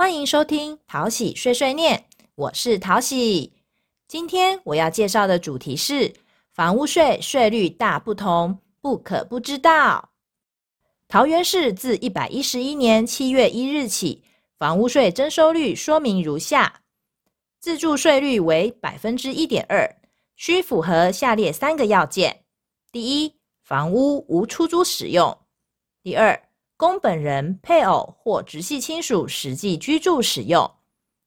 欢迎收听淘喜碎碎念，我是淘喜。今天我要介绍的主题是房屋税税率大不同，不可不知道。桃园市自一百一十一年七月一日起，房屋税征收率说明如下：自住税率为百分之一点二，需符合下列三个要件：第一，房屋无出租使用；第二，供本人、配偶或直系亲属实际居住使用。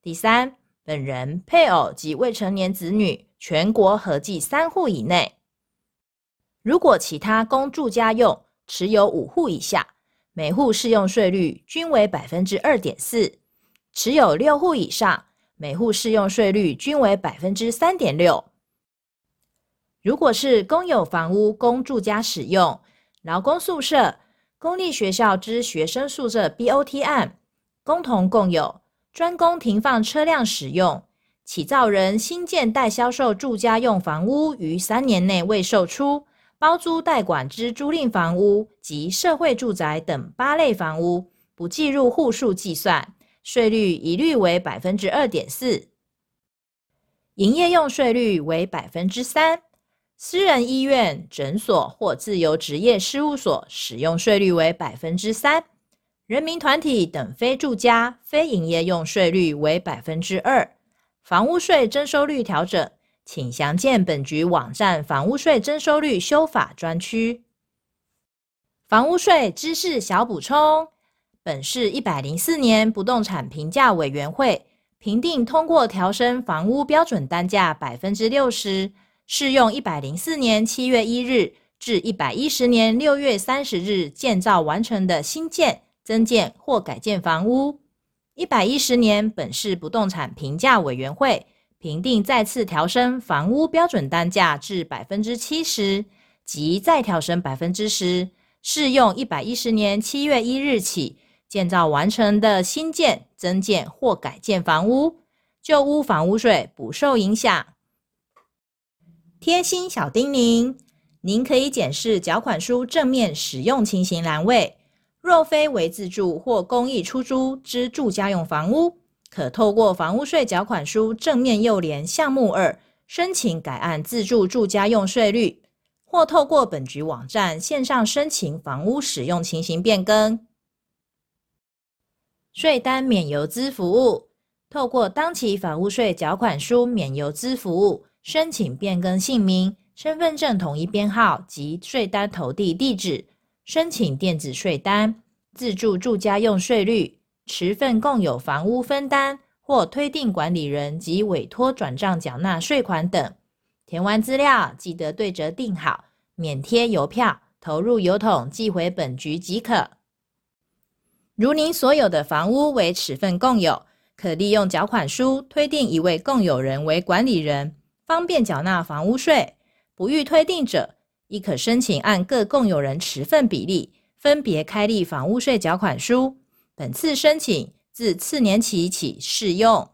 第三，本人、配偶及未成年子女全国合计三户以内。如果其他供住家用，持有五户以下，每户适用税率均为百分之二点四；持有六户以上，每户适用税率均为百分之三点六。如果是公有房屋供住家使用，劳工宿舍。公立学校之学生宿舍 BOT 案，共同共有专供停放车辆使用，起造人新建待销售住家用房屋于三年内未售出，包租代管之租赁房屋及社会住宅等八类房屋，不计入户数计算，税率一律为百分之二点四，营业用税率为百分之三。私人医院、诊所或自由职业事务所使用税率为百分之三，人民团体等非住家、非营业用税率为百分之二。房屋税征收率调整，请详见本局网站房屋税征收率修法专区。房屋税知识小补充：本市一百零四年不动产评价委员会评定通过调升房屋标准单价百分之六十。适用一百零四年七月一日至一百一十年六月三十日建造完成的新建、增建或改建房屋。一百一十年本市不动产评价委员会评定再次调升房屋标准单价至百分之七十，即再调升百分之十，适用一百一十年七月一日起建造完成的新建、增建或改建房屋，旧屋房屋税不受影响。贴心小叮咛：您可以检视缴款书正面使用情形栏位。若非为自住或公益出租之住家用房屋，可透过房屋税缴款书正面右联项目二申请改按自住住家用税率，或透过本局网站线上申请房屋使用情形变更。税单免邮资服务：透过当期房屋税缴款书免邮资服务。申请变更姓名、身份证统一编号及税单投递地址，申请电子税单、自住住家用税率、持份共有房屋分担或推定管理人及委托转账缴纳税款等。填完资料，记得对折订好，免贴邮票，投入邮筒寄回本局即可。如您所有的房屋为持份共有，可利用缴款书推定一位共有人为管理人。方便缴纳房屋税，不予推定者，亦可申请按各共有人持份比例分别开立房屋税缴款书。本次申请自次年起起适用。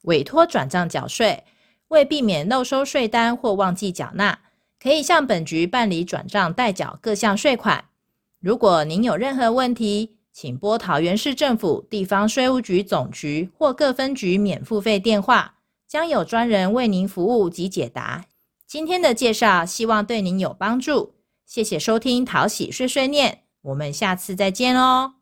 委托转账缴税，为避免漏收税单或忘记缴纳，可以向本局办理转账代缴各项税款。如果您有任何问题，请拨桃园市政府地方税务局总局或各分局免付费电话。将有专人为您服务及解答。今天的介绍希望对您有帮助，谢谢收听淘喜碎碎念，我们下次再见哦。